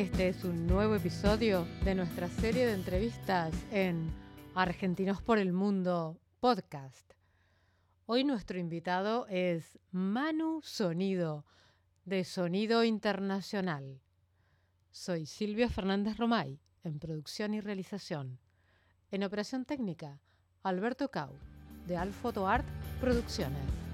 Este es un nuevo episodio de nuestra serie de entrevistas en Argentinos por el Mundo podcast. Hoy nuestro invitado es Manu Sonido, de Sonido Internacional. Soy Silvia Fernández Romay, en producción y realización. En operación técnica, Alberto Cau, de Alfoto Art Producciones.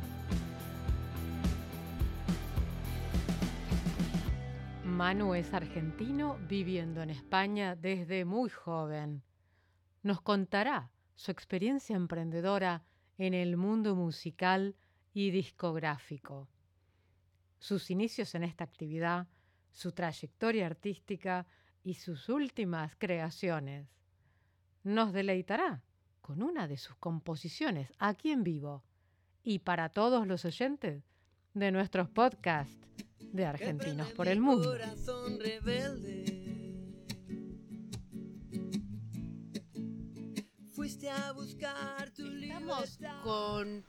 Manu es argentino viviendo en España desde muy joven. Nos contará su experiencia emprendedora en el mundo musical y discográfico. Sus inicios en esta actividad, su trayectoria artística y sus últimas creaciones. Nos deleitará con una de sus composiciones aquí en vivo y para todos los oyentes de nuestros podcasts de Argentinos por el Mundo. Estamos con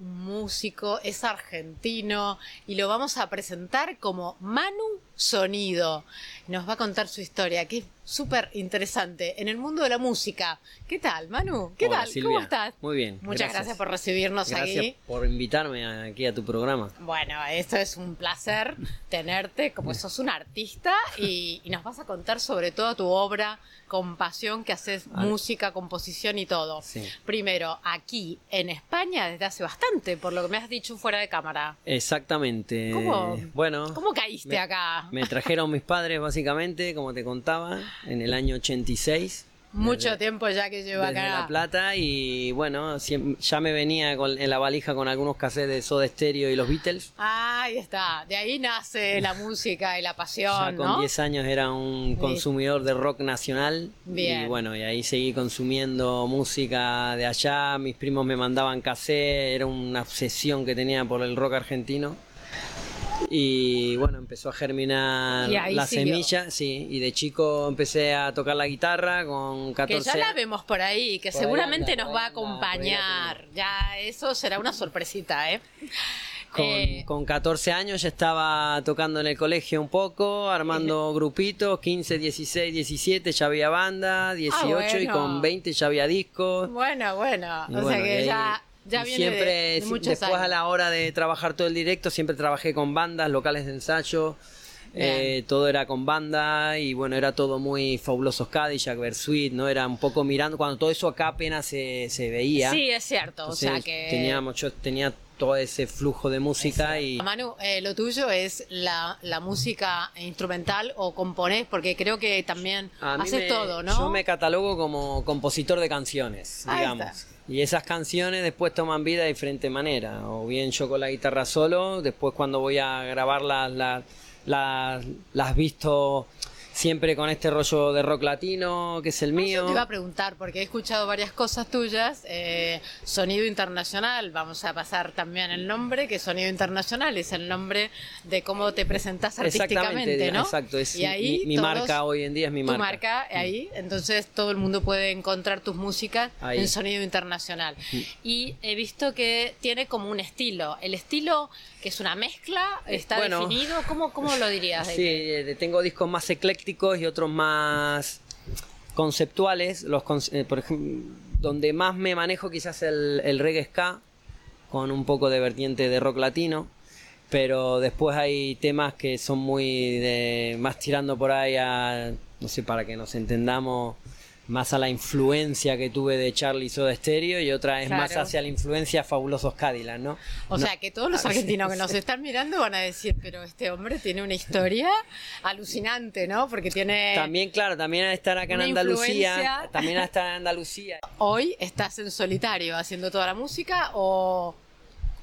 un músico, es argentino y lo vamos a presentar como Manu Sonido. Nos va a contar su historia, que es súper interesante en el mundo de la música. ¿Qué tal, Manu? ¿Qué tal? ¿Cómo estás? Muy bien. Muchas gracias, por recibirnos gracias aquí. por invitarme aquí a tu programa. Bueno, esto es un placer tenerte, como sos un artista y, y nos vas a contar sobre toda tu obra con pasión que haces música, composición y todo. Sí. Primero, aquí en España desde hace bastante, por lo que me has dicho fuera de cámara. Exactamente. ¿Cómo? Bueno, ¿Cómo caíste me- acá? me trajeron mis padres básicamente, como te contaba, en el año 86. Mucho desde- tiempo ya que llevo Desde acá. La Plata y bueno, ya me venía con- en la valija con algunos cassettes de Soda Stereo y los Beatles. Ah, ahí está. De ahí nace la música y la Ya pasión, con ¿no? 10 años era un consumidor de rock nacional. Bien. Y bueno, y ahí seguí consumiendo música de allá. Mis primos me mandaban cassette, era una obsesión que tenía por el rock argentino. Y bueno, empezó a germinar Y la siguió. semilla, sí. Y de chico empecé a tocar la guitarra con 14 Que ya la vemos por ahí, que Por ahí seguramente anda, nos va a anda, acompañar. Ya eso será una sorpresita, ¿eh? Con, Eh, con 14 años ya estaba tocando en el colegio un poco, armando grupitos, 15, 16, 17 ya había banda, 18 y Ah, bueno. con 20 ya había discos. Bueno, bueno. Y o bueno, sea y que ya, ya y viene siempre, de, después años. a la hora de trabajar todo el directo, siempre trabajé con bandas, locales de ensayo. eh, todo era con banda y bueno, era todo muy fabulosos Cadillac, Versuit, ¿no? Era un poco mirando, cuando todo eso acá apenas se, se veía. Sí, es cierto. o sea que. teníamos, yo tenía todo ese flujo de música y Manu, eh, lo tuyo es la, la música instrumental o componés, porque creo que también haces me- todo, ¿no? Yo me catalogo como compositor de canciones, Ahí digamos. está. Y esas canciones después toman vida de diferente manera. O bien yo con la guitarra solo, después cuando voy a grabarlas las, las, las visto siempre con este rollo de rock latino, que es el mío. te iba a preguntar, porque he escuchado varias cosas tuyas. eh, Sonido Internacional, vamos a pasar también el nombre, que Sonido Internacional es el nombre de cómo te presentás artísticamente, ¿no? exacto. Es y ahí mi, mi todos- marca hoy en día es mi tu marca. marca ahí, entonces todo el mundo puede encontrar tus músicas Ahí. en Sonido Internacional. Y he visto que tiene como un estilo. El estilo que es una mezcla, está Bueno. definido, ¿cómo, cómo lo dirías? Sí, eh, tengo discos más eclécticos y otros más conceptuales. Los eh, por ejemplo, donde más me manejo quizás el, el reggae ska, con un poco de vertiente de rock latino. Pero después hay temas que son muy de, más tirando por ahí a, no sé, para que nos entendamos, más a la influencia que tuve de Charlie Soda Stereo y otra es más hacia la influencia Fabulosos Cadillac, ¿no? O No- sea, que todos los argentinos que nos están mirando van a decir, pero este hombre tiene una historia alucinante, ¿no? Porque tiene... También, claro, también al estar acá en Andalucía, influencia. también al estar en Andalucía, Hoy estás en solitario haciendo toda la música o...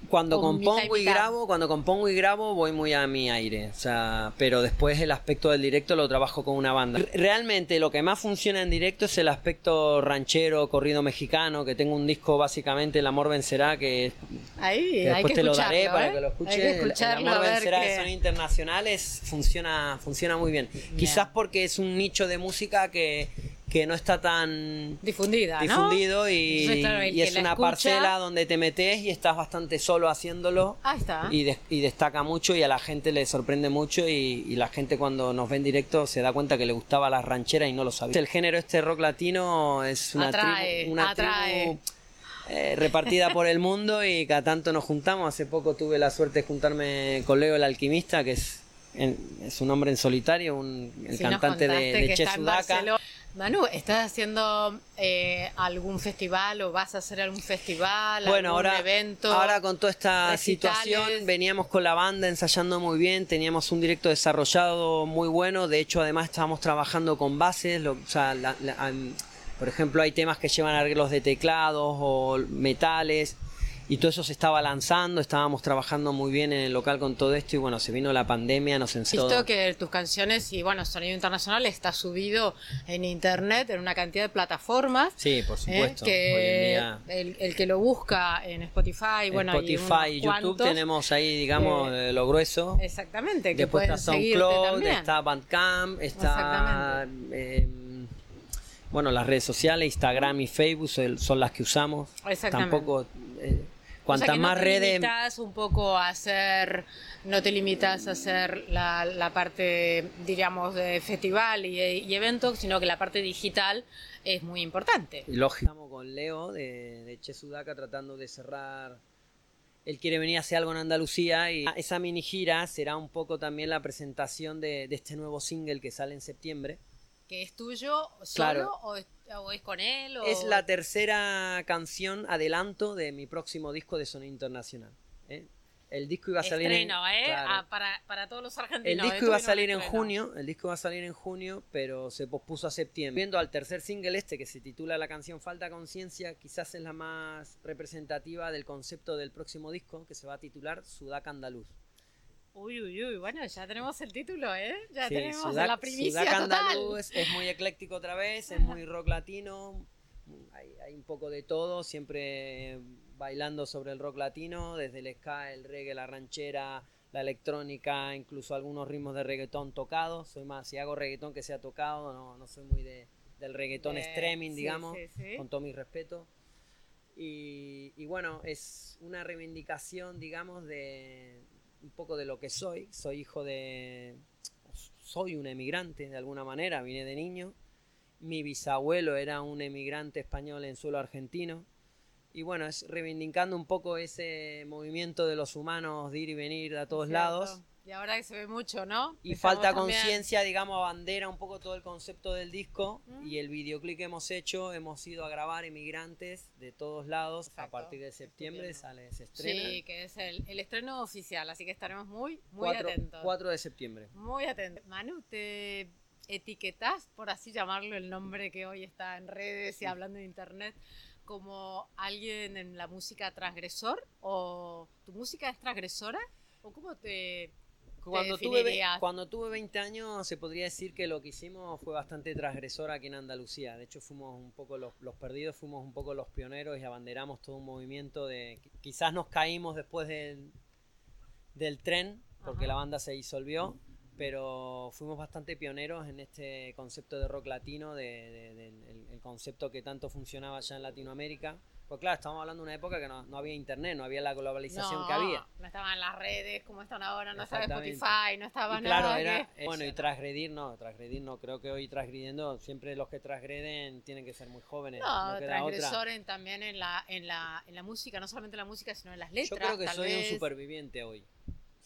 cuando compongo y grabo, cuando compongo y grabo voy muy a mi aire, o sea, pero después el aspecto del directo lo trabajo con una banda. Re- Realmente lo que más funciona en directo es el aspecto ranchero, corrido mexicano, que tengo un disco básicamente El amor vencerá que, Ahí, que hay después que te lo daré para ¿eh? que lo escuches. Que El- amor vencerá de son internacionales funciona funciona muy bien. Quizás porque es un nicho de música que que no está tan difundida, ¿no? difundido y, claro, es una escucha- parcela donde te metes y estás bastante solo haciéndolo Ahí está. y, des- y destaca mucho y a la gente le sorprende mucho y, y la gente cuando nos ve en directo se da cuenta que le gustaba la ranchera y no lo sabía. El género este rock latino es una Atrae, tribu, una atrae. tribu, eh, repartida por el mundo y cada tanto nos juntamos. Hace poco tuve la suerte de juntarme con Leo el alquimista, que es, en- es un hombre en solitario, un, el cantante de, de Che Sudaca. Manu, ¿estás haciendo eh, algún festival o vas a hacer algún festival, Bueno, algún ahora, evento? ahora con toda esta recitales? situación veníamos con la banda ensayando muy bien, teníamos un directo desarrollado muy bueno, de hecho además estábamos trabajando con bases, lo- o sea, la- la- por ejemplo hay temas que llevan arreglos de teclados o metales y todo eso se estaba lanzando, estábamos trabajando muy bien en el local con todo esto y bueno, se vino la pandemia, nos encerró. Visto que tus canciones y bueno, sonido internacional está subido en internet en una cantidad de plataformas. Sí, por ¿eh? supuesto. que Hoy en día el, el que lo busca en Spotify, bueno, y Spotify y YouTube cuantos, tenemos ahí, digamos, eh, eh, lo grueso. Exactamente, que Después está SoundCloud, está Bandcamp, está eh, bueno las redes sociales, Instagram y Facebook son, las que usamos. Exactamente. Tampoco eh, O sea cuantas que no más te redes limitas un poco a hacer, no te limitas a hacer la, la parte, diríamos, de festival y, y eventos, sino que la parte digital es muy importante. lógico. Estamos con Leo de, de Che Sudaca tratando de cerrar. Él quiere venir a hacer algo en Andalucía y esa mini gira será un poco también la presentación de, de este nuevo single que sale en septiembre. ¿Que es tuyo solo Claro. o, es, o es con él? O... Es la tercera canción adelanto de mi próximo disco de sonido internacional. ¿eh? El disco iba a salir Estreno, en, ¿eh? claro. Ah, para, para todos los argentinos. El disco esto iba a salir en junio, el disco iba a salir en junio, pero se pospuso a septiembre. Viendo al tercer single este que se titula la canción Falta Conciencia, quizás es la más representativa del concepto del próximo disco que se va a titular Sudaca Andaluz. Uy, uy, uy, bueno, ya tenemos el título, ¿eh? Ya Sí, tenemos Sudac- la primicia Sudaca total. andaluz es muy ecléctico otra vez, es muy rock latino, hay, hay un poco de todo, siempre bailando sobre el rock latino, desde el ska, el reggae, la ranchera, la electrónica, incluso algunos ritmos de reggaetón tocados. Soy más, si hago reggaetón que sea tocado, no, no soy muy de, del reggaetón streaming, sí, digamos, sí, sí. con todo mi respeto. Y, y bueno, es una reivindicación, digamos, de un poco de lo que soy. Soy hijo de... Soy un emigrante de alguna manera, vine de niño. Mi bisabuelo era un emigrante español en suelo argentino. Y bueno, es reivindicando un poco ese movimiento de los humanos de ir y venir a todos lados. Y ahora que se ve mucho, ¿no? Y Estamos falta conciencia, digamos, abandera un poco todo el concepto del disco. Mm. Y el videoclip que hemos hecho, hemos ido a grabar emigrantes de todos lados. Exacto. A partir de septiembre sale, se estrena. Sí, que es el, el estreno oficial, así que estaremos muy, muy 4, atentos. 4 de septiembre. Muy atentos. Manu, ¿te etiquetas, por así llamarlo, el nombre que hoy está en redes y hablando de internet, como alguien en la música transgresor? ¿O tu música es transgresora? ¿O cómo te, Cuando tuve, cuando tuve 20 años se podría decir que lo que hicimos fue bastante transgresor aquí en Andalucía. De hecho fuimos un poco los, los perdidos, fuimos un poco los pioneros y abanderamos todo un movimiento de... Quizás nos caímos después del, del tren porque Ajá. la banda se disolvió, pero fuimos bastante pioneros en este concepto de rock latino, de, el, el concepto que tanto funcionaba allá en Latinoamérica. Pues claro, estamos hablando de una época que no, no había internet, no había la globalización no, que había. No estaban las redes como están ahora, no estaba. Spotify, no estaba Y claro, nada. era, que- eh, bueno, y transgredir no, transgredir no, creo que hoy transgrediendo, siempre los que transgreden tienen que ser muy jóvenes, no, No, otra. también en la, en, la, en la música, no solamente en la música, sino en las letras. Yo creo que soy vez. un superviviente hoy.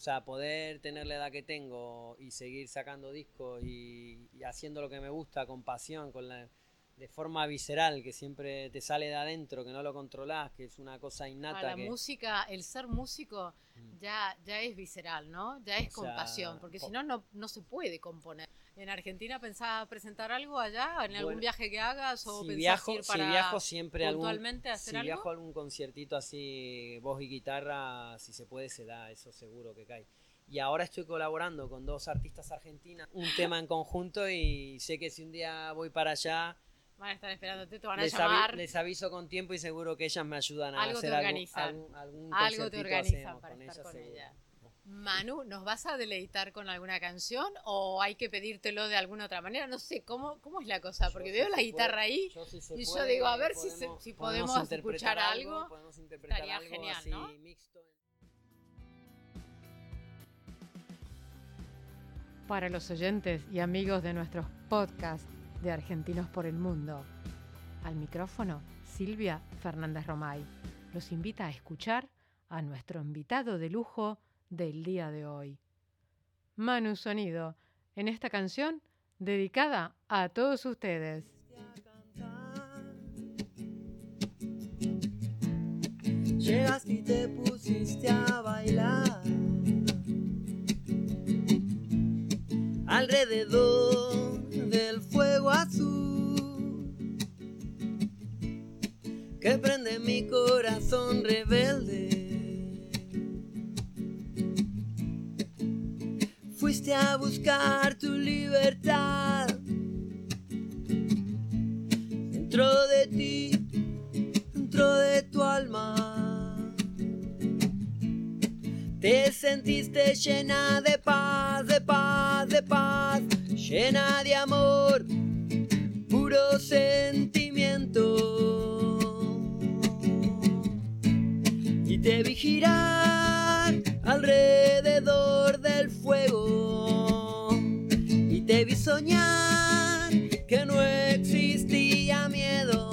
O sea, poder tener la edad que tengo y seguir sacando discos y, y haciendo lo que me gusta con pasión, con la, de forma visceral, que siempre te sale de adentro, que no lo controlás, que es una cosa Ah, innata. la que, música, el ser músico Mm. ya, ya es visceral, ¿no? Ya es O con sea, pasión, porque po- si no no se puede componer. ¿En Argentina pensás presentar algo allá, en algún Bueno, viaje que hagas o si viajo, ir si para viajo siempre algún, puntualmente hacer si algo? viajo a algún conciertito así, voz y guitarra, si se puede se da, eso seguro que cae. Y ahora estoy colaborando con dos artistas argentinas, un tema en conjunto y sé que si un día voy para allá, Van a estar esperándote, te van a les, avi- llamar, les aviso con tiempo y seguro que ellas me ayudan a Algo te hacer algún, organizan. algún, algún algo te organizan para con estar ellas con seguro. Manu, ¿nos vas a deleitar con alguna canción o hay que pedírtelo de alguna otra manera? No sé, ¿cómo, cómo es la cosa? Porque veo la guitarra ahí y yo digo, a ver si, si podemos, escuchar algo. Podemos interpretar Estaría algo genial, así ¿no? mixto. Para los oyentes y amigos de nuestros podcasts de Argentinos por el Mundo, al micrófono Silvia Fernández Romay los invita a escuchar a nuestro invitado de lujo del día de hoy. Manu Sonido, en esta canción dedicada a todos ustedes. Llegaste y te pusiste a bailar alrededor del fuego azul que prende mi corazón rebelde. Buscar tu libertad dentro de ti dentro de tu alma. Te sentiste llena de paz, de paz, de paz, llena de amor, puro sentimiento. Y te vi girar alrededor del fuego. Soñar que no existía miedo.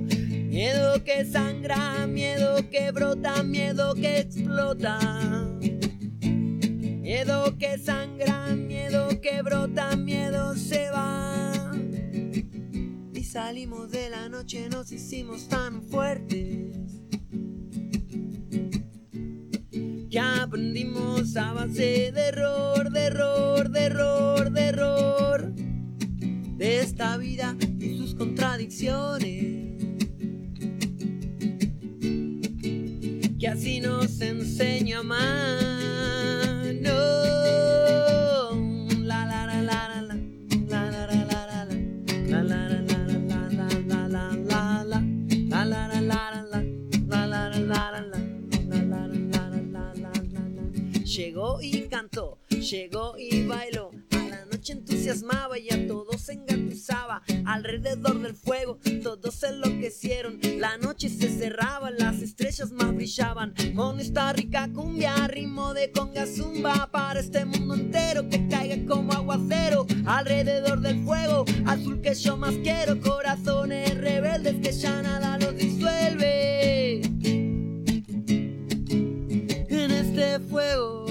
Miedo que sangra, miedo que brota, miedo que explota. Miedo que sangra, miedo que brota, miedo se va. Y salimos de la noche, nos hicimos tan fuertes. Que aprendimos a base de error, de error, de error, de error. De esta vida y sus contradicciones. que así nos enseña más. Más brillaban. Con esta rica cumbia, ritmo de conga zumba. Para este mundo entero que caiga como aguacero. Alrededor del fuego, azul que yo más quiero. Corazones rebeldes que ya nada los disuelve. En este fuego.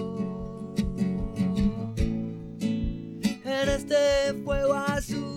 en este fuego azul.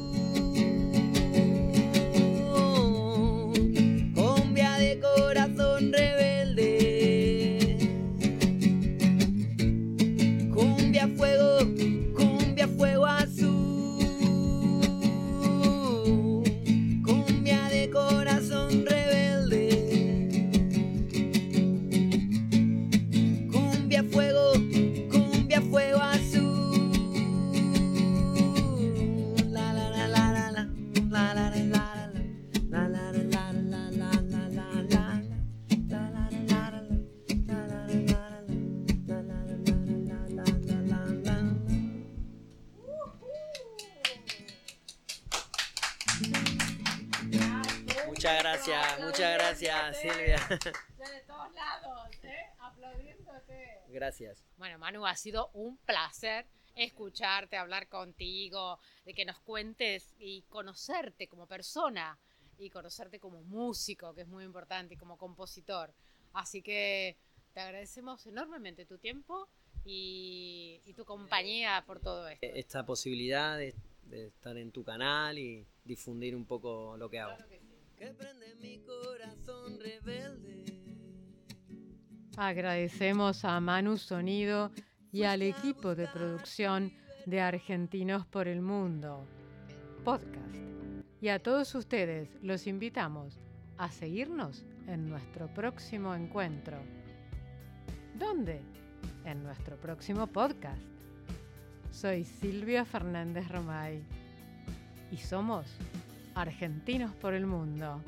Muchas gracias, muchas gracias, Silvia. De todos lados, ¿eh? aplaudiéndote. Gracias. Bueno, Manu, ha sido un placer escucharte, hablar contigo, de que nos cuentes y conocerte como persona y conocerte como músico, que es muy importante, y como compositor. Así que te agradecemos enormemente tu tiempo y, y tu compañía por todo esto. Esta posibilidad de, de estar en tu canal y difundir un poco lo que hago. Que prende mi corazón rebelde. Agradecemos a Manu Sonido y al equipo de producción de Argentinos por el Mundo podcast. Y a todos ustedes los invitamos a seguirnos en nuestro próximo encuentro. ¿Dónde? En nuestro próximo podcast. Soy Silvia Fernández Romay y somos Argentinos por el Mundo.